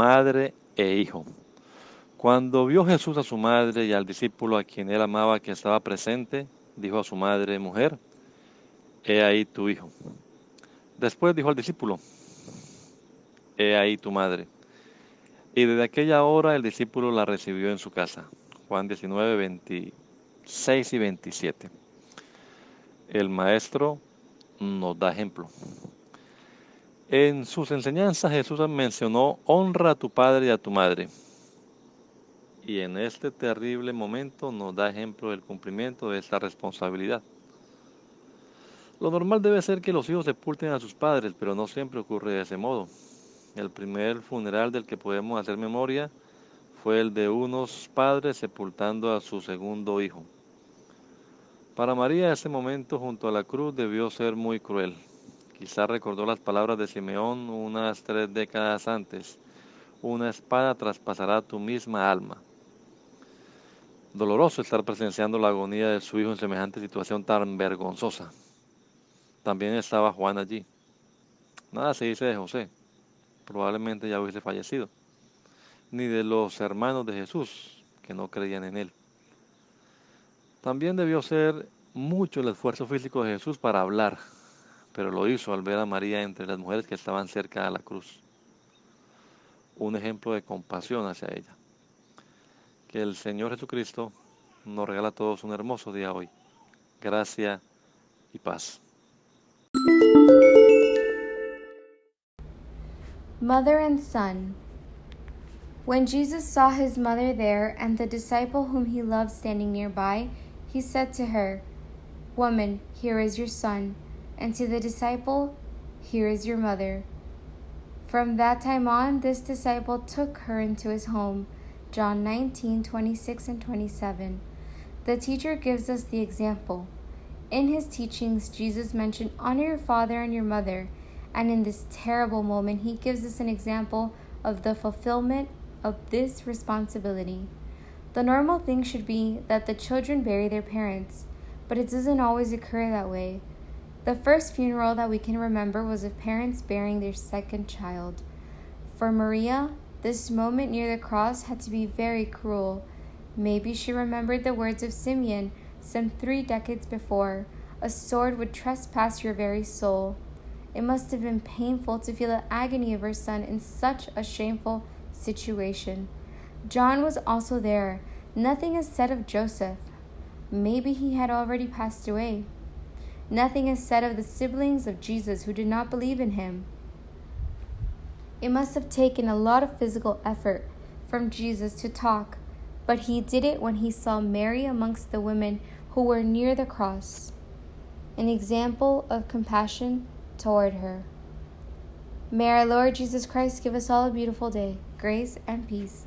Madre e hijo. Cuando vio Jesús a su madre y al discípulo a quien él amaba que estaba presente, dijo a su madre, mujer, he ahí tu hijo. Después dijo al discípulo, he ahí tu madre. Y desde aquella hora el discípulo la recibió en su casa. Juan 19, 26 y 27. El maestro nos da ejemplo. En sus enseñanzas Jesús mencionó honra a tu padre y a tu madre. Y en este terrible momento nos da ejemplo del cumplimiento de esta responsabilidad. Lo normal debe ser que los hijos sepulten a sus padres, pero no siempre ocurre de ese modo. El primer funeral del que podemos hacer memoria fue el de unos padres sepultando a su segundo hijo. Para María ese momento junto a la cruz debió ser muy cruel. Quizá recordó las palabras de Simeón unas tres décadas antes. Una espada traspasará tu misma alma. Doloroso estar presenciando la agonía de su hijo en semejante situación tan vergonzosa. También estaba Juan allí. Nada se dice de José. Probablemente ya hubiese fallecido. Ni de los hermanos de Jesús, que no creían en él. También debió ser mucho el esfuerzo físico de Jesús para hablar, pero lo hizo al ver a María entre las mujeres que estaban cerca de la cruz. Un ejemplo de compasión hacia ella. Que el Señor Jesucristo nos regala todos un hermoso día hoy. Gracia y paz. Mother and Son. When Jesus saw his mother there and the disciple whom he loved standing nearby, he said to her, Woman, here is your son and to the disciple, Here is your mother. From that time on, this disciple took her into his home. John 19, 26 and 27. The teacher gives us the example. In his teachings, Jesus mentioned, Honor your father and your mother. And in this terrible moment, he gives us an example of the fulfillment of this responsibility. The normal thing should be that the children bury their parents, but it doesn't always occur that way. The first funeral that we can remember was of parents burying their second child. For Maria, this moment near the cross had to be very cruel. Maybe she remembered the words of Simeon some three decades before a sword would trespass your very soul. It must have been painful to feel the agony of her son in such a shameful situation. John was also there. Nothing is said of Joseph. Maybe he had already passed away. Nothing is said of the siblings of Jesus who did not believe in him. It must have taken a lot of physical effort from Jesus to talk, but he did it when he saw Mary amongst the women who were near the cross, an example of compassion toward her. May our Lord Jesus Christ give us all a beautiful day, grace and peace.